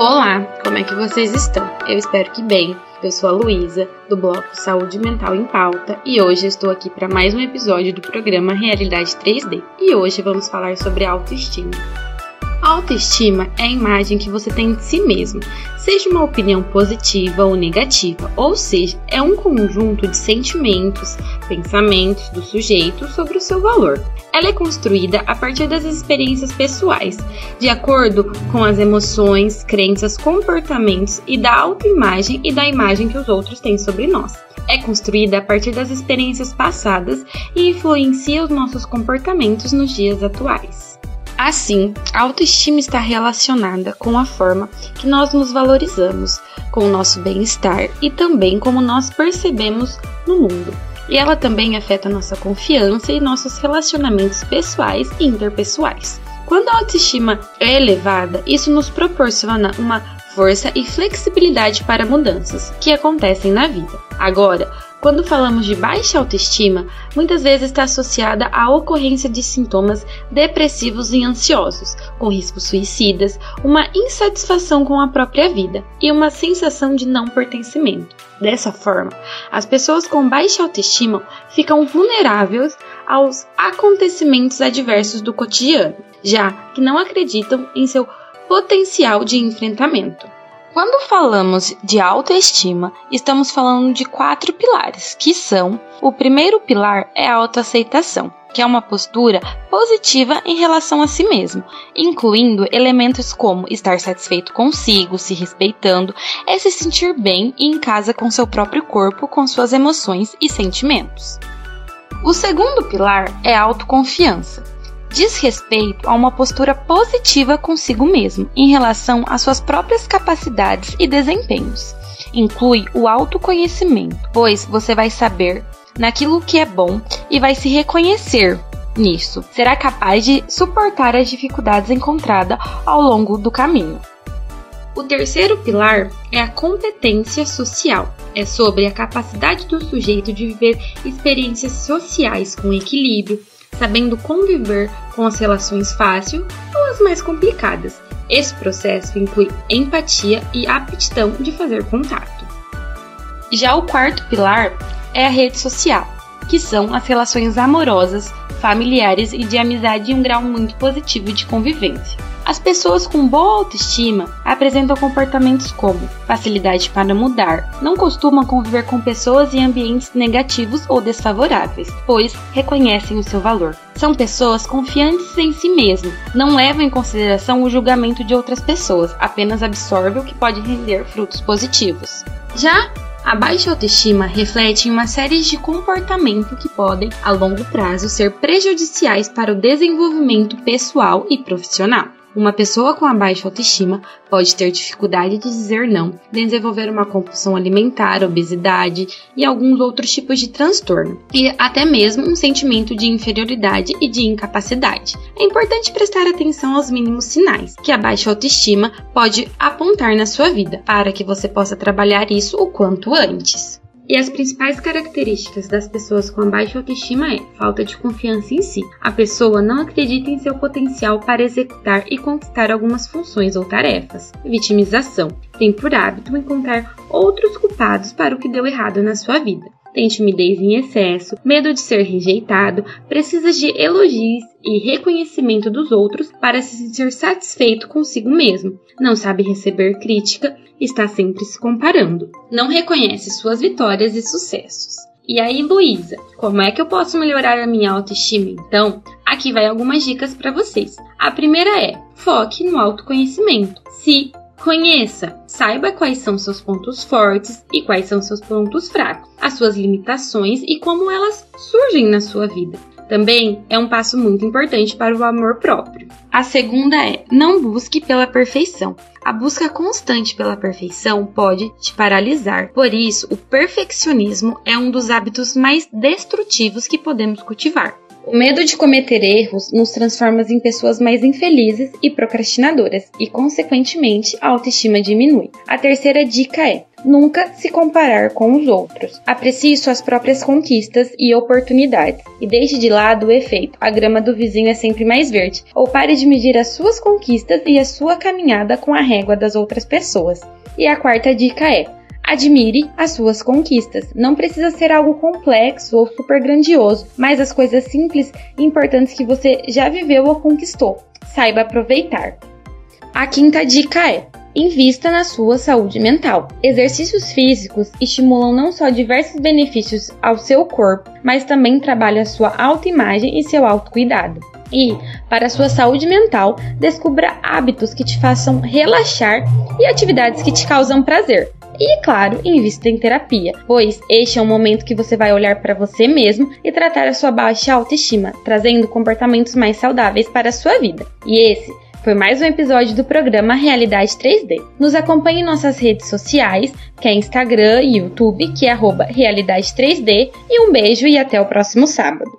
Olá, como é que vocês estão? Eu espero que bem. Eu sou a Luísa, do bloco Saúde Mental em Pauta, e hoje estou aqui para mais um episódio do programa Realidade 3D. E hoje vamos falar sobre autoestima. Autoestima é a imagem que você tem de si mesmo, seja uma opinião positiva ou negativa, ou seja, é um conjunto de sentimentos, pensamentos do sujeito sobre o seu valor. Ela é construída a partir das experiências pessoais, de acordo com as emoções, crenças, comportamentos e da autoimagem e da imagem que os outros têm sobre nós. É construída a partir das experiências passadas e influencia os nossos comportamentos nos dias atuais. Assim, a autoestima está relacionada com a forma que nós nos valorizamos, com o nosso bem-estar e também como nós percebemos no mundo. E ela também afeta nossa confiança e nossos relacionamentos pessoais e interpessoais. Quando a autoestima é elevada, isso nos proporciona uma força e flexibilidade para mudanças que acontecem na vida. Agora, quando falamos de baixa autoestima, muitas vezes está associada à ocorrência de sintomas depressivos e ansiosos, com riscos suicidas, uma insatisfação com a própria vida e uma sensação de não pertencimento. Dessa forma, as pessoas com baixa autoestima ficam vulneráveis aos acontecimentos adversos do cotidiano, já que não acreditam em seu potencial de enfrentamento. Quando falamos de autoestima, estamos falando de quatro pilares, que são: o primeiro pilar é a autoaceitação, que é uma postura positiva em relação a si mesmo, incluindo elementos como estar satisfeito consigo, se respeitando, é se sentir bem e em casa com seu próprio corpo, com suas emoções e sentimentos. O segundo pilar é a autoconfiança, diz respeito a uma postura positiva consigo mesmo em relação às suas próprias capacidades e desempenhos. Inclui o autoconhecimento, pois você vai saber naquilo que é bom e vai se reconhecer nisso. Será capaz de suportar as dificuldades encontradas ao longo do caminho. O terceiro pilar é a competência social. É sobre a capacidade do sujeito de viver experiências sociais com equilíbrio, sabendo conviver com as relações fáceis ou as mais complicadas. Esse processo inclui empatia e aptidão de fazer contato. Já o quarto pilar é a rede social, que são as relações amorosas, familiares e de amizade em um grau muito positivo de convivência. As pessoas com boa autoestima apresentam comportamentos como facilidade para mudar, não costumam conviver com pessoas e ambientes negativos ou desfavoráveis, pois reconhecem o seu valor. São pessoas confiantes em si mesmo, não levam em consideração o julgamento de outras pessoas, apenas absorvem o que pode render frutos positivos. Já a baixa autoestima reflete em uma série de comportamentos que podem, a longo prazo, ser prejudiciais para o desenvolvimento pessoal e profissional. Uma pessoa com a baixa autoestima pode ter dificuldade de dizer não, desenvolver uma compulsão alimentar, obesidade e alguns outros tipos de transtorno, e até mesmo um sentimento de inferioridade e de incapacidade. É importante prestar atenção aos mínimos sinais que a baixa autoestima pode apontar na sua vida, para que você possa trabalhar isso o quanto antes. E as principais características das pessoas com baixa autoestima é falta de confiança em si. A pessoa não acredita em seu potencial para executar e conquistar algumas funções ou tarefas. Vitimização. Tem por hábito encontrar outros culpados para o que deu errado na sua vida tem timidez em excesso, medo de ser rejeitado, precisa de elogios e reconhecimento dos outros para se sentir satisfeito consigo mesmo, não sabe receber crítica, está sempre se comparando, não reconhece suas vitórias e sucessos. E aí, Luísa, como é que eu posso melhorar a minha autoestima então? Aqui vai algumas dicas para vocês. A primeira é: foque no autoconhecimento. Se Conheça, saiba quais são seus pontos fortes e quais são seus pontos fracos, as suas limitações e como elas surgem na sua vida. Também é um passo muito importante para o amor próprio. A segunda é: não busque pela perfeição. A busca constante pela perfeição pode te paralisar. Por isso, o perfeccionismo é um dos hábitos mais destrutivos que podemos cultivar. O medo de cometer erros nos transforma em pessoas mais infelizes e procrastinadoras, e, consequentemente, a autoestima diminui. A terceira dica é: Nunca se comparar com os outros. Aprecie suas próprias conquistas e oportunidades. E deixe de lado o efeito: a grama do vizinho é sempre mais verde. Ou pare de medir as suas conquistas e a sua caminhada com a régua das outras pessoas. E a quarta dica é: Admire as suas conquistas. Não precisa ser algo complexo ou super grandioso, mas as coisas simples e importantes que você já viveu ou conquistou. Saiba aproveitar. A quinta dica é: Invista na sua saúde mental. Exercícios físicos estimulam não só diversos benefícios ao seu corpo, mas também trabalham a sua autoimagem e seu autocuidado. E, para a sua saúde mental, descubra hábitos que te façam relaxar e atividades que te causam prazer. E, claro, invista em terapia, pois este é um momento que você vai olhar para você mesmo e tratar a sua baixa autoestima, trazendo comportamentos mais saudáveis para a sua vida. E esse foi mais um episódio do programa Realidade 3D. Nos acompanhe em nossas redes sociais, que é Instagram e YouTube, que é Realidade 3D. E um beijo e até o próximo sábado.